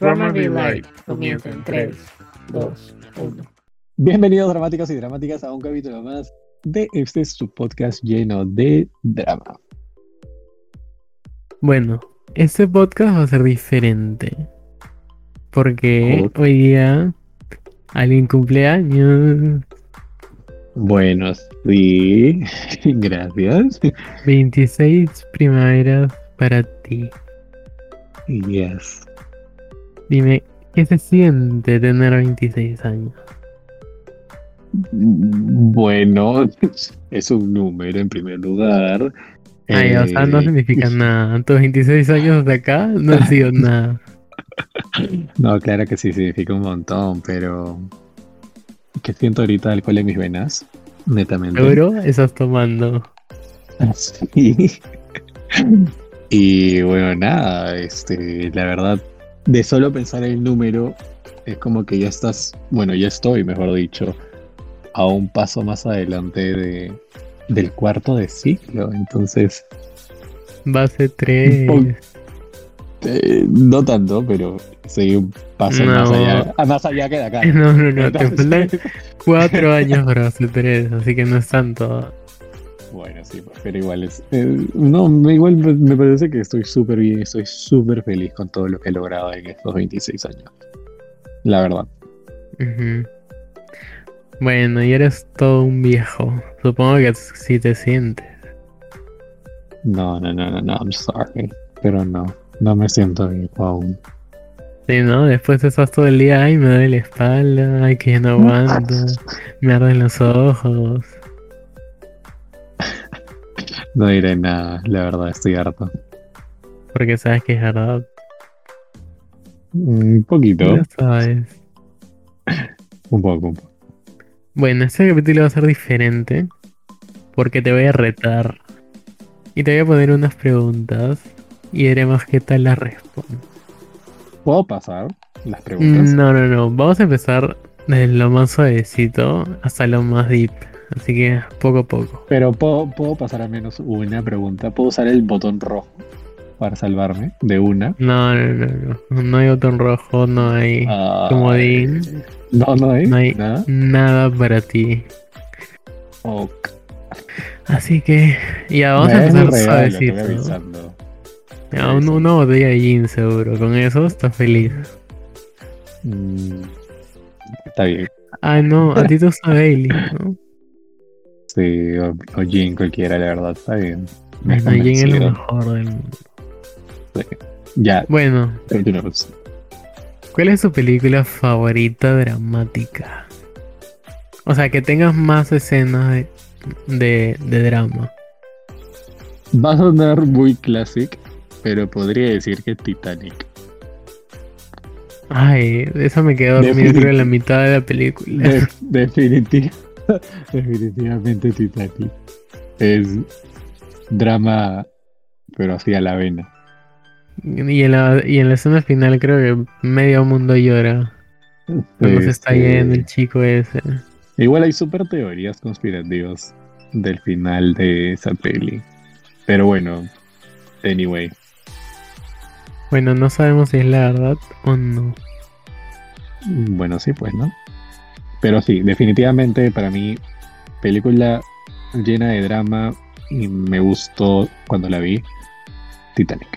Drama Be Light comienza en 3, 2, 1. Bienvenidos dramáticos y dramáticas a un capítulo más de este su podcast lleno de drama. Bueno, este podcast va a ser diferente. Porque Oh. hoy día alguien cumpleaños. Bueno, sí, gracias. 26 primaveras para ti. Yes. Dime, ¿qué se siente tener 26 años? Bueno, es un número en primer lugar. Ay, o sea, no Eh, significa nada. Tus 26 años de acá no han sido nada. No, claro que sí, significa un montón, pero... ¿Qué siento ahorita alcohol en mis venas? Netamente. Seguro estás tomando. Sí. Y bueno, nada, este, la verdad, de solo pensar el número, es como que ya estás, bueno, ya estoy, mejor dicho, a un paso más adelante de, del cuarto de ciclo. Entonces, Base 3. Un eh, no tanto, pero sí un paso No. más allá, ah, más allá que de acá. No, no, no, te faltan Entonces, 4 años para base 3, así que no es tanto. Bueno, sí, pues, pero igual es. eh, no, igual me, parece que estoy súper bien, estoy súper feliz con todo lo que he logrado en estos 26 años. La verdad. Bueno, y eres todo un viejo. Supongo que sí te sientes. No, no, no, no, no, I'm sorry. Pero no, no me siento viejo aún. Sí, ¿no? Después estás todo el día, ay, me duele la espalda, ay, que no aguanto, me arden los ojos. No diré nada, la verdad, estoy harto. Porque sabes que es verdad. Un poquito, Ya sabes. un poco, un poco. Bueno, este capítulo va a ser diferente. Porque te voy a retar. Y te voy a poner unas preguntas. Y veremos qué tal las respondes. ¿Puedo pasar las preguntas? No, no, no. Vamos a empezar desde lo más suavecito hasta lo más deep. Así que poco a poco. Pero ¿puedo, puedo pasar al menos una pregunta. ¿Puedo usar el botón rojo para salvarme de una? No, no, no, no. No hay botón rojo, no hay Ah, comodín, No, no hay, no hay nada. nada para ti. Ok. Así que ya vamos a Me mi empezar suavecito. avisando. Ya, un- una botella de gin seguro. Con eso estás feliz. Mm, está bien. Ah, no, a ti te gusta Bailey, ¿no? Sí, o, o gin cualquiera, la verdad, está bien. Me Bueno, gin es lo mejor del mundo. Ya, Bueno, continuamos. ¿cuál es tu película favorita dramática? O sea, que tengas más escenas de, de, de drama. Va a sonar muy classic, pero podría decir que Titanic. Ay, eso me quedó dormido creo en la mitad de la película. De- definitivamente Titanic. Es drama, pero así a la vena. Y en, la, y en la escena final creo que medio mundo llora. Cuando se está Este, yendo el chico ese. Igual hay super teorías conspirativas del final de esa peli. Pero bueno, anyway. Bueno, no sabemos si es la verdad o no. Bueno, sí, pues, ¿no? Pero sí, definitivamente para mí, película llena de drama y me gustó cuando la vi, Titanic.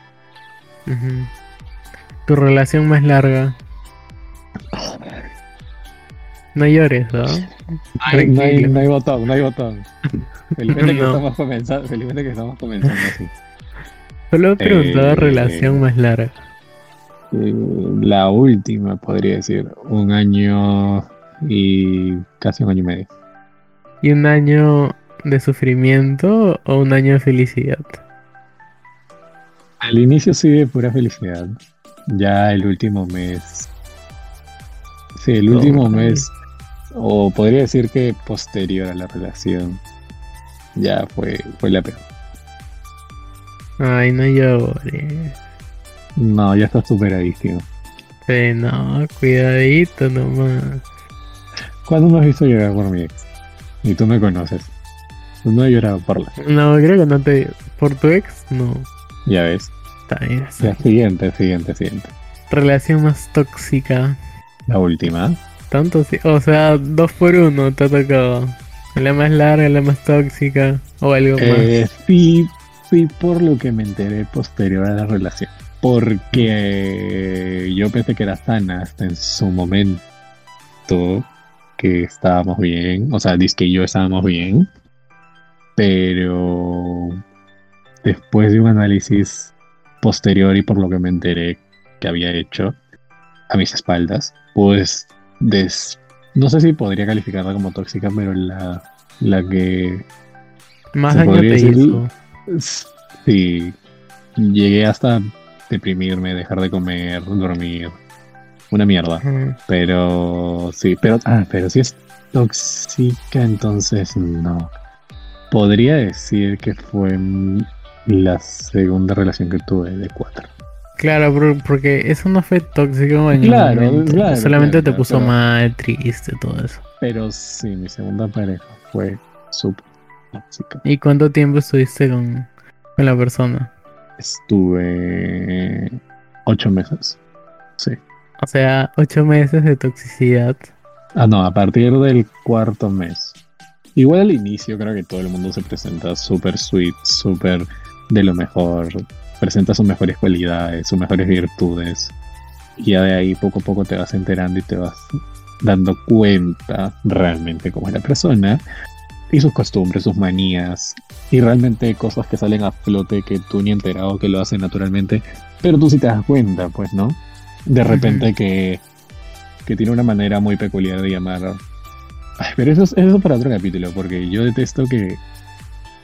Tu relación más larga. No llores, ¿no? No hay, no hay botón, no hay botón. Felizmente que, No. estamos comenzando, felizmente que estamos comenzando así. Solo he preguntado Eh, relación más larga. Eh, La última, podría decir, un año y casi un año y medio. ¿Y un año de sufrimiento o un año de felicidad? Al inicio sí de pura felicidad. Ya el último mes. Sí, el No, último mes. O podría decir que posterior a la relación. Ya fue, fue la peor. Ay, no llores. No, ya está superadísimo. Sí, no, cuidadito nomás. ¿Cuándo me has visto llorar por mi ex? Y tú me conoces. No he llorado por la. No, creo que no te. Por tu ex, no. Ya ves. Está bien. Ya, siguiente, siguiente, siguiente. relación más tóxica? La última. Tanto sí. O sea, dos por uno te ha tocado. La más larga, la más tóxica. O algo eh, Sí, sí, por lo que me enteré posterior a la relación. Porque yo pensé que era sana hasta en su momento que estábamos bien. O sea, dice que yo estábamos bien. Pero después de un análisis posterior y por lo que me enteré que había hecho a mis espaldas, pues des no sé si podría calificarla como tóxica, pero la, la que más daño te hizo. Sí, llegué hasta deprimirme, dejar de comer, dormir. Una mierda. Pero sí, pero, ah, pero si es tóxica, entonces no. Podría decir que fue la segunda relación que tuve de cuatro. Claro, porque eso no fue tóxico. Claro, claro, Solamente te puso mal, triste, todo eso. Pero sí, mi segunda pareja fue súper tóxica. ¿Y cuánto tiempo estuviste con, con la persona? Estuve ocho meses. Sí. O sea, ocho meses de toxicidad. Ah, no, a partir del cuarto mes. Igual al inicio creo que todo el mundo se presenta súper sweet, súper de lo mejor, presenta sus mejores cualidades, sus mejores virtudes. Y ya de ahí poco a poco te vas enterando y te vas dando cuenta realmente cómo es la persona y sus costumbres, sus manías y realmente cosas que salen a flote que tú ni enterado que lo hacen naturalmente, pero tú sí te das cuenta, pues, ¿no? De repente que, que tiene una manera muy peculiar de llamar. pero eso es, eso para otro capítulo, porque yo detesto que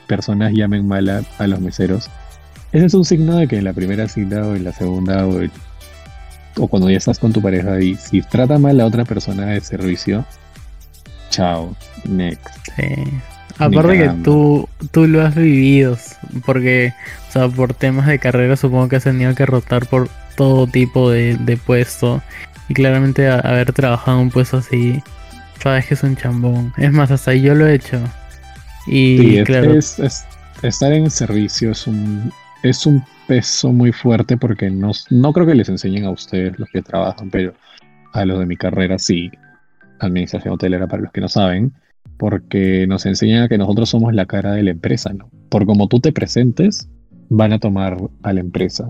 personas llamen mal a, los meseros. Ese es un signo de que en la primera cita o en la segunda o, o cuando ya estás con tu pareja y si trata mal a otra persona de servicio, chao, next. Sí. Aparte que tú, tú lo has vivido, porque, o sea, por temas de carrera supongo que has tenido que rotar por todo tipo de, de puesto. Y claramente haber trabajado en un puesto así, sabes que es un chambón. Es más, hasta yo lo he hecho. Y claro. Es, estar en servicio es un, es un peso muy fuerte porque no, no creo que les enseñen a ustedes los que trabajan, pero a los de mi carrera sí. Administración hotelera para los que no saben porque nos enseñan a que nosotros somos la cara de la empresa, ¿no? Por como tú te presentes, van a tomar a la empresa.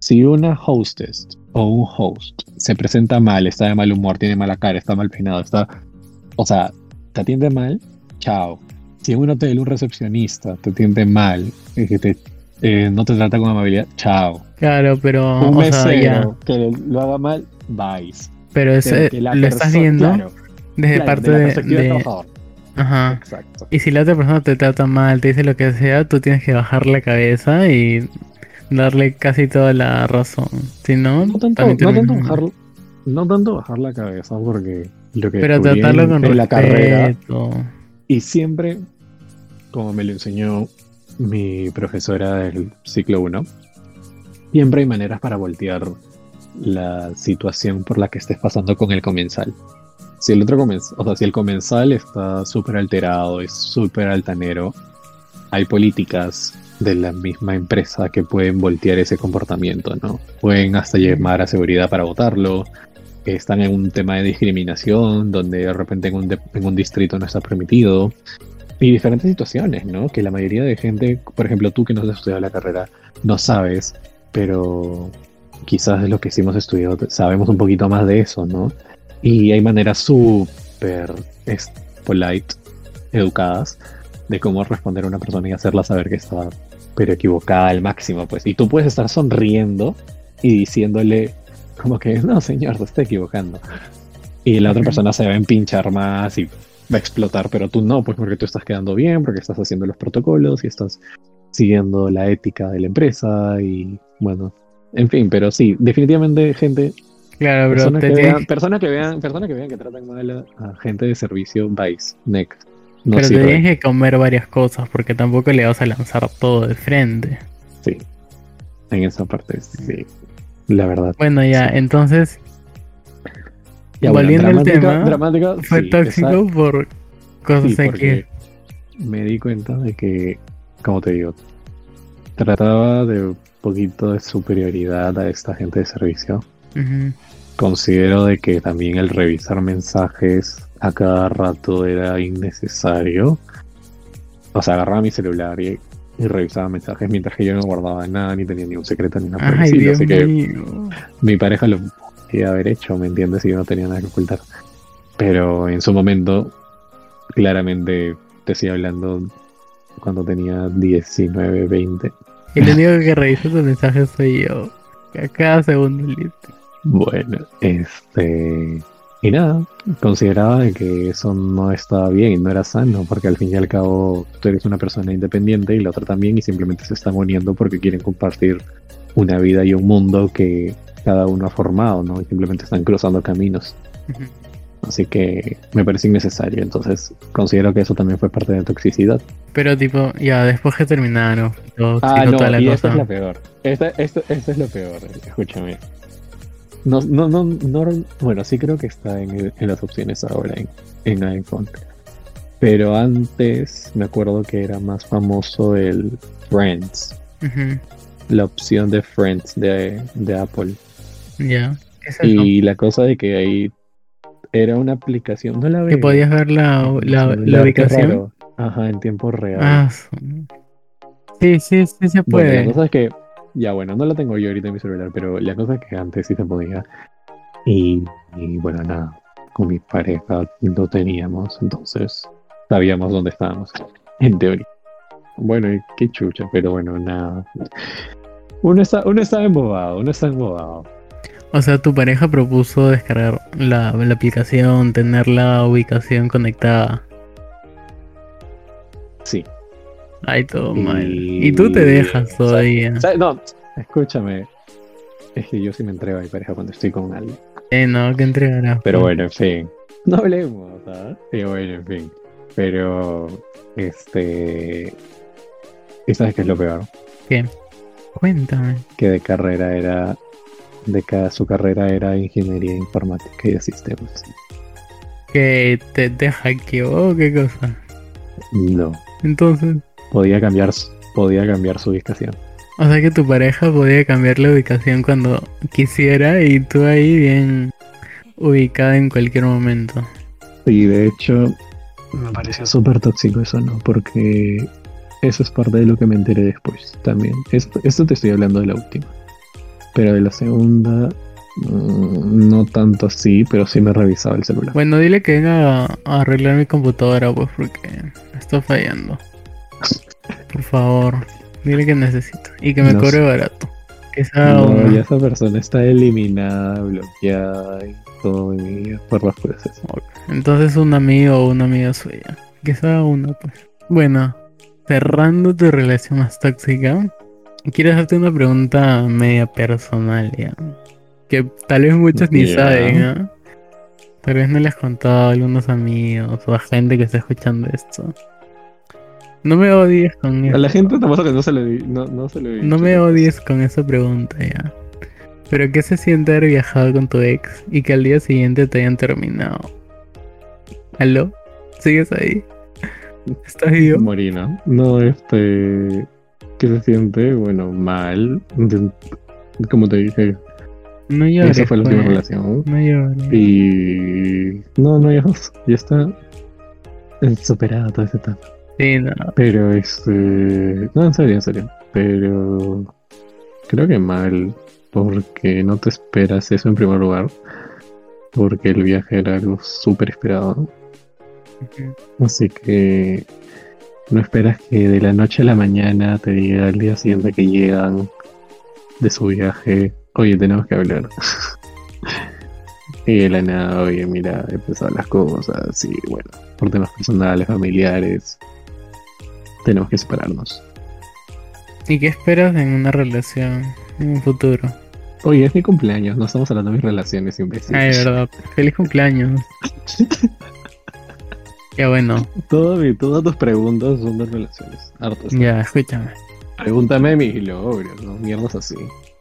Si una hostess o un host se presenta mal, está de mal humor, tiene mala cara, está mal peinado, está... O sea, te atiende mal, chao. Si en un hotel un recepcionista te atiende mal, y que te, eh, no te trata con amabilidad, chao. Claro, pero... Un mesero que lo haga mal, vais. Pero ese, lo estás viendo desde parte de, Ajá. Exacto. Y si la otra persona te trata mal, te dice lo que sea, tú tienes que bajar la cabeza y darle casi toda la razón. Si no, no tanto, no tanto, bajar, no tanto bajar la cabeza porque lo que Pero tratarlo con la carrera y siempre, como me lo enseñó mi profesora del ciclo 1, siempre hay maneras para voltear la situación por la que estés pasando con el comensal. Si el otro comensal, o sea, si el comensal está súper alterado, es súper altanero, hay políticas de la misma empresa que pueden voltear ese comportamiento, ¿no? Pueden hasta llamar a seguridad para votarlo, están en un tema de discriminación, donde de repente en un, en un distrito no está permitido, y diferentes situaciones, ¿no? Que la mayoría de gente, por ejemplo, tú que no has estudiado la carrera, no sabes, pero quizás de lo que sí hemos estudiado sabemos un poquito más de eso, ¿no? Y hay maneras súper polite, educadas, de cómo responder a una persona y hacerla saber que está pero equivocada al máximo, pues. Y tú puedes estar sonriendo y diciéndole como que, no, señor, te está equivocando. Y la otra persona se va a empinchar más y va a explotar, pero tú no, pues porque tú estás quedando bien, porque estás haciendo los protocolos y estás siguiendo la ética de la empresa y bueno, en fin, pero sí, definitivamente gente Claro, bro. Personas, que, vean, personas que vean, personas que vean que tratan mal a, gente de servicio, Vice, Next. Pero te tienes que comer varias cosas porque tampoco le vas a lanzar todo de frente. Sí. En esa parte, sí. La verdad. Bueno, ya, entonces. volviendo al tema, fue tóxico por cosas sí, que. Me di cuenta de que, como te digo, trataba de un poquito de superioridad a esta gente de servicio Considero de que también el revisar mensajes a cada rato era innecesario. O sea, agarraba mi celular y, revisaba mensajes mientras que yo no guardaba nada, ni tenía ni un secreto ni nada. así que mi pareja lo podía haber hecho, ¿me entiendes? Y yo no tenía nada que ocultar. Pero en su momento, claramente te estoy hablando cuando tenía 19, 20. Y lo único que revisa tus mensajes soy yo. A cada segundo listo. Bueno, este. Y nada, consideraba que eso no estaba bien y no era sano, porque al fin y al cabo tú eres una persona independiente y la otra también, y simplemente se están uniendo porque quieren compartir una vida y un mundo que cada uno ha formado, ¿no? Y simplemente están cruzando caminos. Así que me parece innecesario. Entonces considero que eso también fue parte de la toxicidad. Pero tipo, ya después que terminaron. ah, no, y esto es lo peor. Esto, es lo peor, escúchame. No, no, no, no, bueno, sí creo que está en, las opciones ahora en, en, iPhone. Pero antes me acuerdo que era más famoso el Friends. La opción de Friends de, de Apple. Ya. Y la cosa de que ahí era una aplicación, no la Que podías ver la, la, ubicación. Ajá, en tiempo real. Ah, sí, sí, sí se puede. la cosa es que, ya bueno, no la tengo yo ahorita en mi celular, pero la cosa es que antes sí se podía. Y, bueno, nada, con mi pareja lo teníamos, entonces sabíamos dónde estábamos, en teoría. Bueno, qué chucha, pero bueno, nada. Uno está, uno está embobado, uno está embobado. O sea, tu pareja propuso descargar la, aplicación, tener la ubicación conectada. Sí. Ay, todo mal. Y tú te dejas todavía. no, escúchame. Es que yo sí me entrego a mi pareja cuando estoy con alguien. Eh, no, que entregará. Pero bueno, en fin. No hablemos, ¿sabes? Sí, bueno, en fin. Pero, este. ¿Y sabes qué es lo peor? ¿Qué? Cuéntame. Que de carrera era de que su carrera era ingeniería informática y de sistemas. ¿Que te, te hackeó o qué cosa? No. Entonces. Podía cambiar, podía cambiar su ubicación. O sea que tu pareja podía cambiar la ubicación cuando quisiera y tú ahí bien ubicada en cualquier momento. Y de hecho, me pareció súper tóxico eso, ¿no? Porque eso es parte de lo que me enteré después también. Esto, esto te estoy hablando de la última. Pero de la segunda, mm, no tanto así, pero sí me revisaba el celular. Bueno, dile que venga a, arreglar mi computadora, pues, porque está fallando. Por favor, dile que necesito. Y que me cobre barato. Que no, ya esa persona está eliminada, bloqueada y todo mi por las jueces. Entonces un amigo o una amiga suya. Que sea una, pues. Bueno, cerrando tu relación más tóxica, Quiero hacerte una pregunta media personal, ya. Que tal vez muchos ni saben, ¿ah? Tal vez no les has contado a algunos amigos o a gente que está escuchando esto. No me odies con eso. A la gente te pasa que no se lo no, no se lo No me odies con esa pregunta, ya. Pero ¿qué se siente haber viajado con tu ex y que al día siguiente te hayan terminado? ¿Aló? ¿Sigues ahí? ¿Estás vivo? Morina. No, este que se siente, bueno, mal. Como te dije. No llores. Esa fue la última pues. relación. No llores. Y. No, no ya, ya está superada toda esa etapa. Sí, no. Pero este. No, en serio, en serio. Pero. Creo que mal. Porque no te esperas eso en primer lugar. Porque el viaje era algo súper esperado. Así que no esperas que de la noche a la mañana te diga al día siguiente que llegan de su viaje, oye, tenemos que hablar. y de la nada, oye, mira, he empezado las cosas, y bueno, por temas personales, familiares, tenemos que separarnos. ¿Y qué esperas en una relación, en un futuro? Oye, es mi cumpleaños, no estamos hablando de mis relaciones, imbéciles. Ay, verdad. Feliz cumpleaños. Qué bueno. todas tus preguntas son de relaciones. Ya, escúchame. Pregúntame mis logros, ¿no? Mierdas así.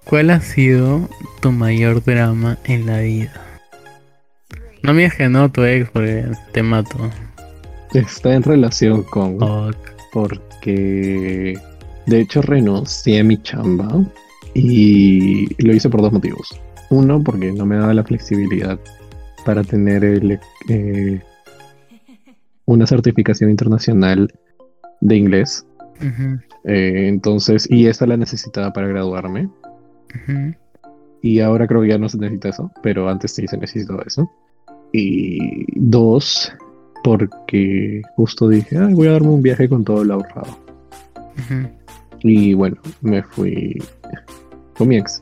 ¿Cuál ha sido tu mayor drama en la vida? No me digas que no tu ex porque te mato. Está en relación con. Porque. De hecho, renuncié a mi chamba. Y lo hice por dos motivos. Uno, porque no me daba la flexibilidad para tener el, eh, una certificación internacional de inglés. Eh, entonces, y esa la necesitaba para graduarme. Y ahora creo que ya no se necesita eso, pero antes sí se necesitaba eso. Y dos, porque justo dije, voy a darme un viaje con todo lo ahorrado. Y bueno, me fui con mi ex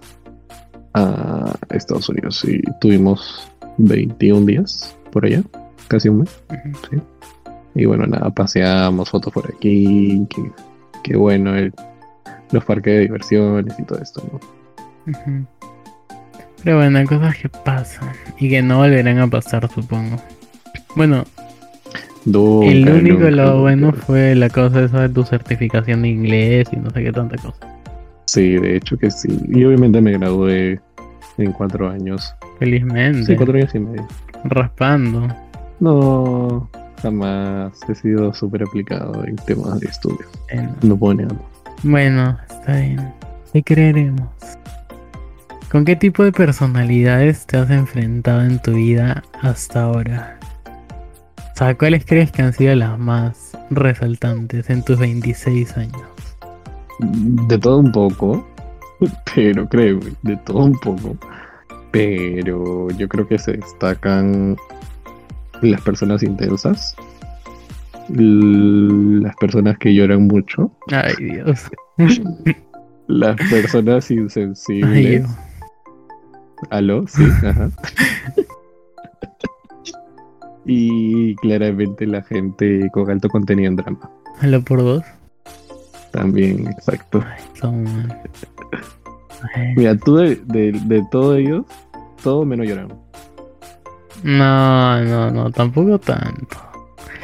a Estados Unidos y tuvimos 21 días por allá, casi un mes. Y bueno, nada, paseamos, fotos por aquí, qué, bueno el, los parques de diversiones y todo esto, ¿no? Pero bueno, hay cosas que pasan y que no volverán a pasar, supongo. Bueno, el único lo bueno fue la cosa esa de tu certificación de inglés y no sé qué tanta cosa. Sí, de hecho que sí. Y obviamente me gradué en cuatro años. Felizmente. Sí, cuatro años y medio. Raspando. No, jamás he sido súper aplicado en temas de estudio. No puedo negarlo. Bueno, está bien. Te creeremos. ¿Con qué tipo de personalidades te has enfrentado en tu vida hasta ahora? O sea, ¿cuáles crees que han sido las más resaltantes en tus 26 años? De todo un poco, pero creo, de todo un poco. Pero yo creo que se destacan las personas intensas, las personas que lloran mucho. Ay, Dios. las personas insensibles. Aló, sí, ajá. y claramente la gente con alto contenido en drama. Aló por dos. También, exacto. Mira, tú de, de, todos ellos, todo menos lloramos. No, no, no, tampoco tanto.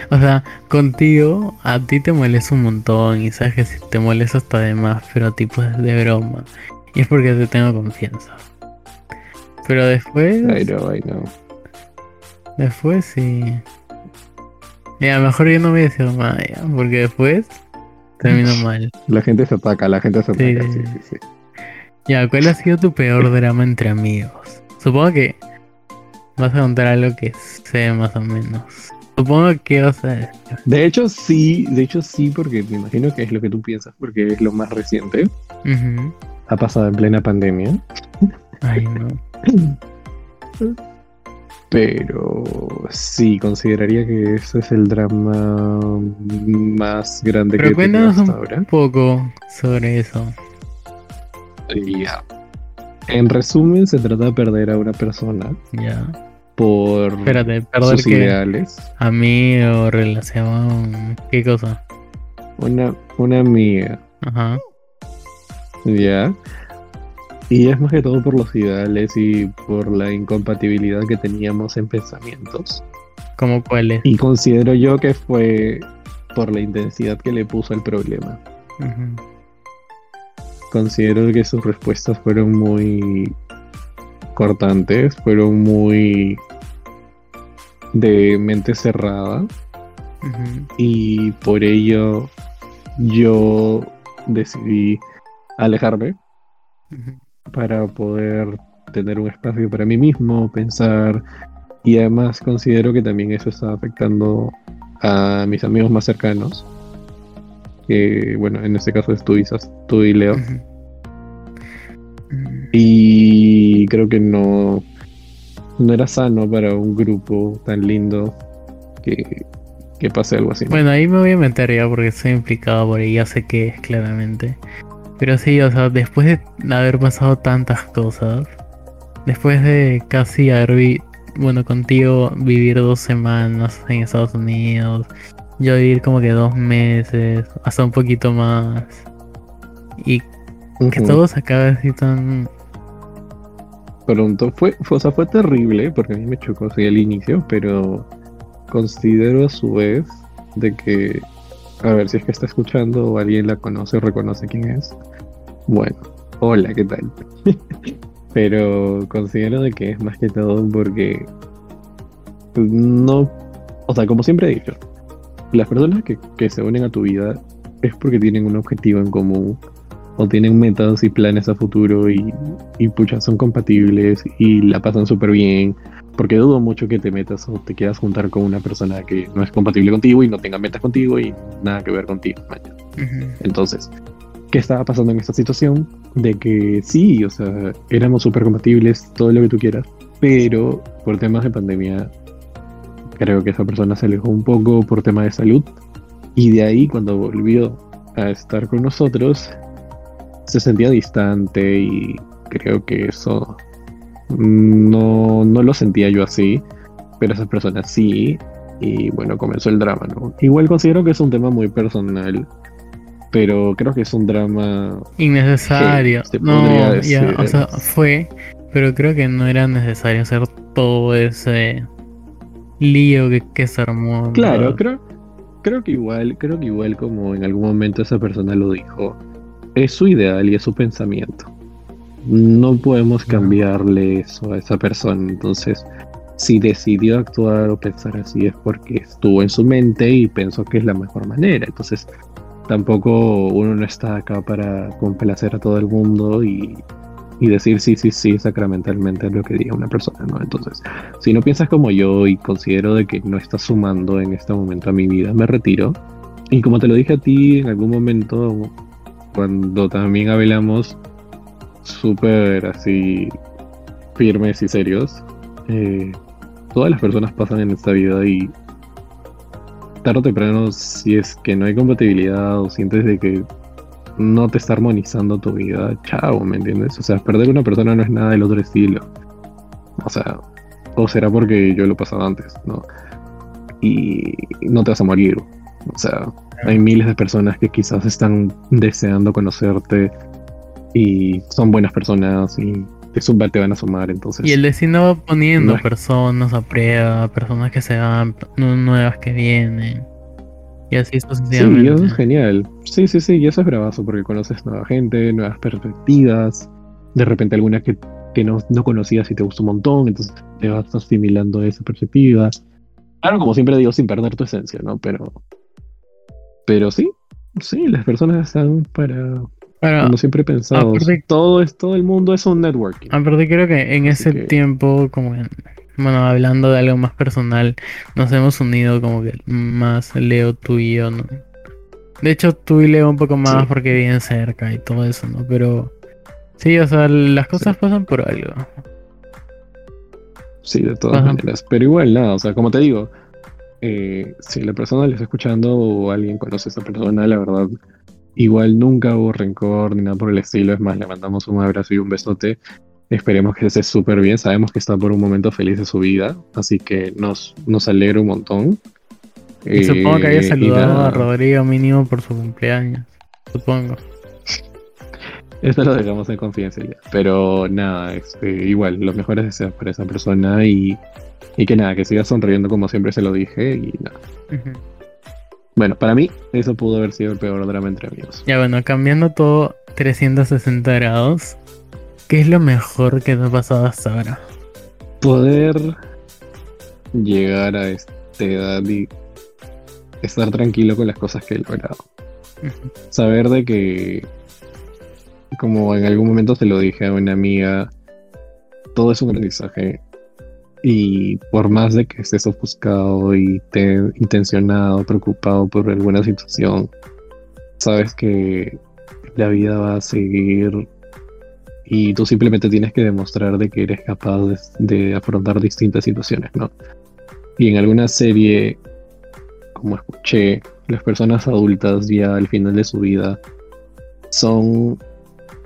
O sea, contigo a ti te molesta un montón y sabes que si te molesta hasta de más, pero tipo es de broma. Y es porque te tengo confianza. Pero después. Ay, no, ay, no. Después sí. Y a lo mejor yo no voy a decir nada, porque después termino mal. La gente se ataca, la gente se ataca. Sí, sí, sí. Ya, ¿cuál ha sido tu peor drama entre amigos? Supongo que vas a contar algo que sé más o menos. Supongo que vas a. De hecho, sí, de hecho sí, porque me imagino que es lo que tú piensas, porque es lo más reciente. Ha pasado en plena pandemia. Ay, no. Pero sí, consideraría que ese es el drama más grande que he hasta ahora. un poco sobre eso. Ya. En resumen, se trata de perder a una persona. Ya. Por Espérate, sus ideales. A mí o relación. ¿Qué cosa? Una, una amiga. Ajá. Ya. Y es más que todo por los ideales y por la incompatibilidad que teníamos en pensamientos. ¿Cómo cuáles? Y considero yo que fue por la intensidad que le puso el problema. Considero que sus respuestas fueron muy cortantes, fueron muy de mente cerrada. Y por ello yo decidí alejarme para poder tener un espacio para mí mismo, pensar y además considero que también eso está afectando a mis amigos más cercanos, que bueno, en este caso es tú, tú y Leo. Y creo que no, no era sano para un grupo tan lindo que, que pase algo así. Bueno, ahí me voy a meter ya porque estoy implicado por ahí, ya sé que es claramente. Pero sí, o sea, después de haber pasado tantas cosas, después de casi haber, bueno, contigo vivir dos semanas en Estados Unidos, yo vivir como que dos meses, hasta un poquito más, y que todo se acabe así tan... Pronto, fue, fue, o sea, fue terrible, porque a mí me chocó así al inicio, pero considero a su vez de que a ver si es que está escuchando o alguien la conoce o reconoce quién es. Bueno, hola, ¿qué tal? Pero considero de que es más que todo porque no, o sea, como siempre he dicho, las personas que, se unen a tu vida es porque tienen un objetivo en común o tienen metas y planes a futuro y, y son compatibles y la pasan súper bien. Porque dudo mucho que te metas o te quieras juntar con una persona que no es compatible contigo y no tenga metas contigo y nada que ver contigo. Entonces, ¿qué estaba pasando en esta situación? De que sí, o sea, éramos súper compatibles, todo lo que tú quieras, pero por temas de pandemia, creo que esa persona se alejó un poco por tema de salud y de ahí cuando volvió a estar con nosotros, se sentía distante y creo que eso no, no lo sentía yo así, pero esa persona sí. Y bueno, comenzó el drama, ¿no? Igual considero que es un tema muy personal, pero creo que es un drama innecesario. no, ya, o sea, fue, pero creo que no era necesario hacer todo ese lío que, que se armó. Claro, creo, creo que igual, creo que igual como en algún momento esa persona lo dijo, es su ideal y es su pensamiento. No podemos cambiarle eso a esa persona. Entonces, si decidió actuar o pensar así es porque estuvo en su mente y pensó que es la mejor manera. Entonces, tampoco uno no está acá para complacer a todo el mundo y, decir sí, sí, sí, sacramentalmente lo que diga una persona, ¿no? Entonces, si no piensas como yo y considero de que no estás sumando en este momento a mi vida, me retiro. Y como te lo dije a ti en algún momento, cuando también hablamos súper así firmes y serios, eh, todas las personas pasan en esta vida y tarde o temprano, si es que no hay compatibilidad o sientes de que no te está armonizando tu vida, chao, ¿me entiendes? O sea, perder una persona no es nada del otro estilo. O sea, o será porque yo lo he pasado antes, ¿no? Y no te vas a morir. O sea, hay miles de personas que quizás están deseando conocerte y son buenas personas y te, te van a sumar, entonces. Y el destino va poniendo personas a prueba, personas que se van, nuevas que vienen. Y así sucesivamente. Sí, eso es genial. Sí, sí, sí, y eso es bravazo porque conoces nueva gente, nuevas perspectivas. De repente alguna que, que no, no conocías y te gustó un montón, entonces te vas asimilando esa perspectiva. Claro, como siempre digo, sin perder tu esencia, ¿no? Pero. Pero sí, sí, las personas están para, como siempre he pensado, todo, es, todo el mundo es un networking. Aparte creo que en ese tiempo, como bueno, hablando de algo más personal, nos hemos unido como que más Leo, tú y yo, ¿no? De hecho, tú y Leo un poco más porque viven cerca y todo eso, ¿no? Pero sí, o sea, las cosas pasan por algo. Sí, de todas maneras. Pero igual, nada, o sea, como te digo, eh, si la persona le está escuchando o alguien conoce a esa persona, la verdad, Igual nunca hubo rencor ni nada por el estilo. Es más, le mandamos un abrazo y un besote. Esperemos que esté súper bien. Sabemos que está por un momento feliz de su vida. Así que nos, nos alegra un montón. Y supongo que haya eh, saludado a Rodrigo mínimo por su cumpleaños. Supongo. Esto lo dejamos en confianza Pero nada, este, igual, los mejores deseos para esa persona y, y que nada, que siga sonriendo como siempre se lo dije y nada. Bueno, para mí eso pudo haber sido el peor drama entre amigos. Ya bueno, cambiando todo 360 grados, ¿qué es lo mejor que te ha pasado hasta ahora? Poder llegar a esta edad y estar tranquilo con las cosas que he logrado. Saber de que, como en algún momento se lo dije a una amiga, todo es un aprendizaje y por más de que estés ofuscado y te intencionado, preocupado por alguna situación, sabes que la vida va a seguir y tú simplemente tienes que demostrar de que eres capaz de, afrontar distintas situaciones, ¿no? Y en alguna serie, como escuché, las personas adultas ya al final de su vida son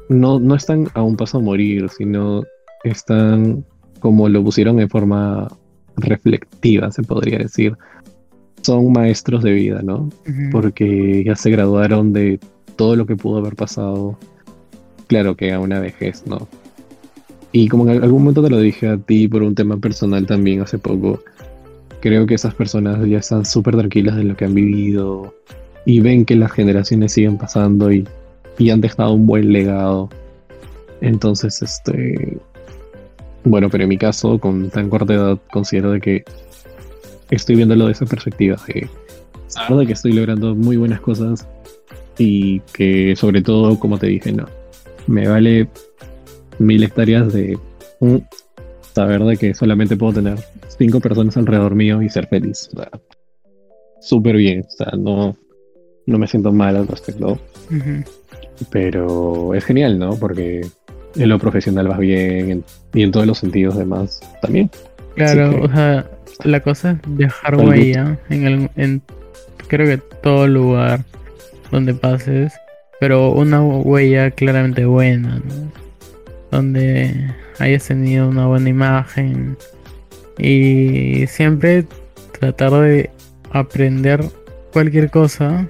no, no están a un paso a morir, sino están como lo pusieron en forma reflectiva, se podría decir, son maestros de vida, ¿no? Porque ya se graduaron de todo lo que pudo haber pasado, claro que a una vejez, ¿no? Y como en algún momento te lo dije a ti por un tema personal también hace poco, creo que esas personas ya están súper tranquilas de lo que han vivido y ven que las generaciones siguen pasando y, y han dejado un buen legado. Entonces, este, bueno, pero en mi caso, con tan corta edad, considero de que estoy viéndolo de esa perspectiva, de saber de que estoy logrando muy buenas cosas y que sobre todo, como te dije, no, me vale mil hectáreas de saber de que solamente puedo tener cinco personas alrededor mío y ser feliz. O sea, súper bien, o sea, no, no me siento mal al respecto. Pero es genial, ¿no? Porque en lo profesional vas bien y en todos los sentidos demás también. Claro, o sea, la cosa es dejar huella en, el, en creo que todo lugar donde pases, pero una huella claramente buena, ¿no? Donde hayas tenido una buena imagen y siempre tratar de aprender cualquier cosa,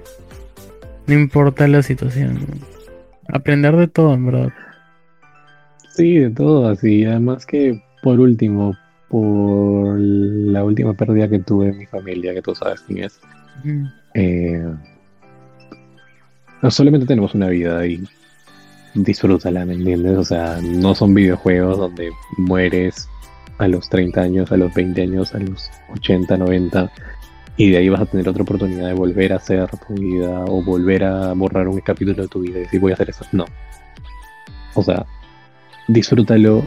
no importa la situación. Aprender de todo, en verdad. Sí, de todo, así. Además que, por último, por la última pérdida que tuve en mi familia, que tú sabes quién es. Eh, no solamente tenemos una vida y disfrútala, ¿me entiendes? O sea, no son videojuegos donde mueres a los 30 años, a los 20 años, a los 80, 90 y de ahí vas a tener otra oportunidad de volver a hacer tu vida o volver a borrar un capítulo de tu vida y decir voy a hacer eso. No. O sea, disfrútalo,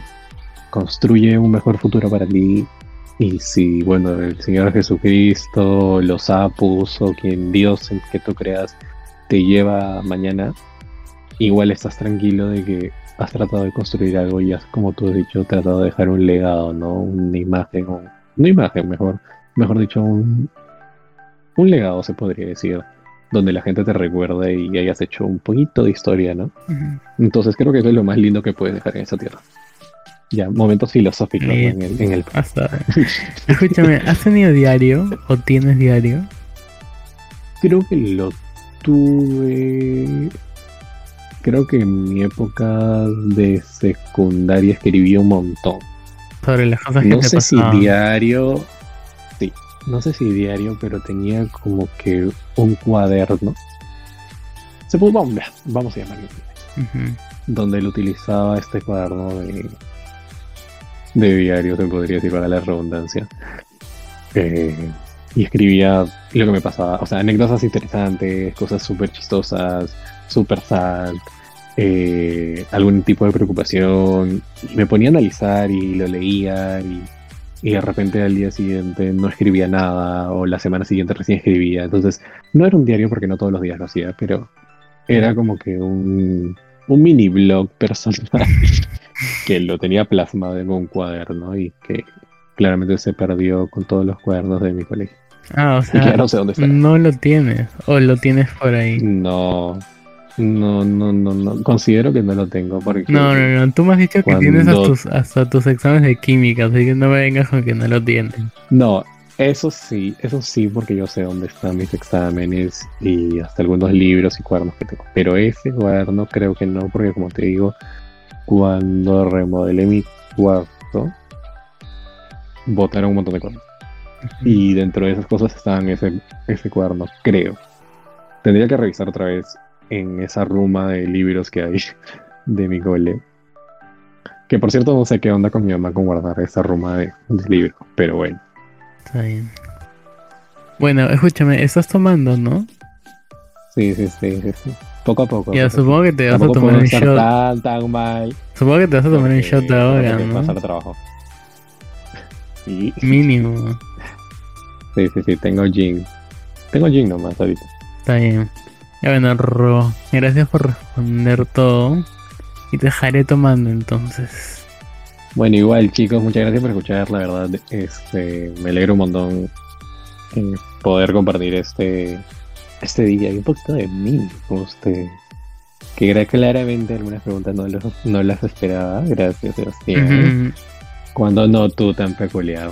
construye un mejor futuro para ti. Y si, bueno, el Señor Jesucristo, los apus o quien Dios en que tú creas te lleva mañana, igual estás tranquilo de que has tratado de construir algo y has, como tú has dicho, tratado de dejar un legado, ¿no? Una imagen, una imagen, mejor, mejor dicho, un, un legado, se podría decir, donde la gente te recuerde y hayas hecho un poquito de historia, ¿no? Entonces creo que eso es lo más lindo que puedes dejar en esa tierra. Ya, momentos filosóficos en, el, en el... Escúchame, ¿has tenido diario o tienes diario? Creo que lo tuve. Creo que en mi época de secundaria escribí un montón. Sobre las cosas no sé si diario no sé si diario, pero tenía como que un cuaderno. Se puede, vamos, vamos a llamarlo. Donde él utilizaba este cuaderno de, de diario, se podría decir para la redundancia. Eh, y escribía lo que me pasaba, o sea, anécdotas interesantes, cosas súper chistosas, súper sad, eh, algún tipo de preocupación. Y me ponía a analizar y lo leía y y de repente al día siguiente no escribía nada o la semana siguiente recién escribía. Entonces, no era un diario porque no todos los días lo hacía, pero era como que un, un mini blog personal que lo tenía plasmado en un cuaderno y que claramente se perdió con todos los cuadernos de mi colegio. Ah, o sea, no sé dónde está. No lo tienes o lo tienes por ahí. No, no, no, no, no. Considero que no lo tengo. Porque no, no, no. Tú me has dicho que tienes hasta tus, exámenes de química, así que no me vengas con que no lo tienes. No, eso sí, eso sí, porque yo sé dónde están mis exámenes y hasta algunos libros y cuadernos que tengo. Pero ese cuaderno creo que no, porque como te digo, cuando remodelé mi cuarto, botaron un montón de cosas. Y dentro de esas cosas estaban ese, ese cuaderno, creo. Tendría que revisar otra vez en esa ruma de libros que hay de mi cole. Que por cierto no sé qué onda con mi mamá con guardar esa ruma de, libros, pero bueno. Está bien. Bueno, escúchame, estás tomando, ¿no? Sí, sí, sí, sí, Poco a poco. Ya, supongo que te vas a tomar un shot. Tan, tan mal. Supongo que te vas a tomar un shot ahora, ¿no? Pasar trabajo. Mínimo. Sí, sí, sí, tengo gin. Tengo gin nomás ahorita. Está bien. Ya bueno, Ro, gracias por responder todo. Y te dejaré tomando entonces. Bueno, igual chicos, muchas gracias por escuchar, la verdad, este, me alegro un montón poder compartir este, este día y un poquito de mí con ustedes. Que claramente algunas preguntas no, no las esperaba, gracias Sebastián. Cuando no tú tan peculiar.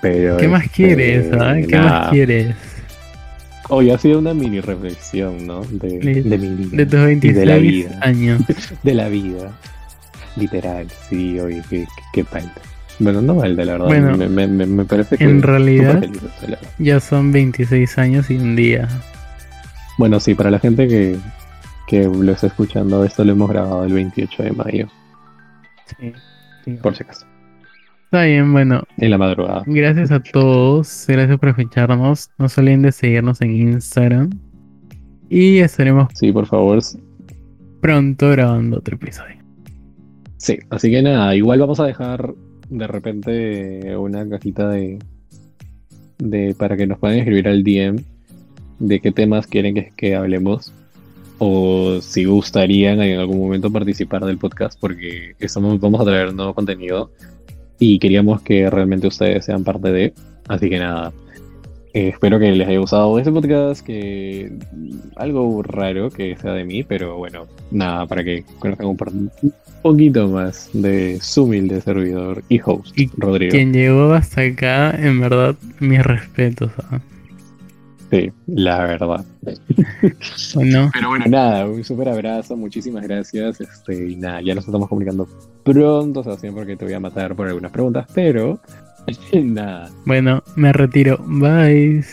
Pero ¿Qué más quieres? Ah? ¿Qué más quieres? Hoy ha sido una mini reflexión, ¿no? De, de, mi vida. De tus 26 de la vida. años. de la vida. Literal, sí, oye, qué, qué, Bueno, no vale, la verdad. Bueno, me, me, me parece que. En realidad, ya son 26 años y un día. Bueno, sí, para la gente que, que lo está escuchando, esto lo hemos grabado el 28 de mayo. Sí. sí. Por si acaso. Está bien, bueno. En la madrugada. Gracias a todos. Gracias por escucharnos. No se olviden de seguirnos en Instagram. Y estaremos Sí, por favor. pronto grabando otro episodio. Sí, así que nada, igual vamos a dejar de repente una cajita de, de para que nos puedan escribir al DM de qué temas quieren que, que hablemos o si gustarían en algún momento participar del podcast porque estamos, vamos a traer nuevo contenido y queríamos que realmente ustedes sean parte de. Así que nada, eh, espero que les haya gustado este podcast, que algo raro que sea de mí, pero bueno, nada, para que conozcan un, poquito más de su humilde servidor y host, Y Rodrigo. Quien llegó hasta acá, en verdad, mis respetos. ¿ah? Sí, la verdad. Bueno, Pero bueno, nada, un súper abrazo, muchísimas gracias. Este, y nada, ya nos estamos comunicando pronto, Sebastián, porque te voy a matar por algunas preguntas, pero nada. bueno, me retiro. Bye.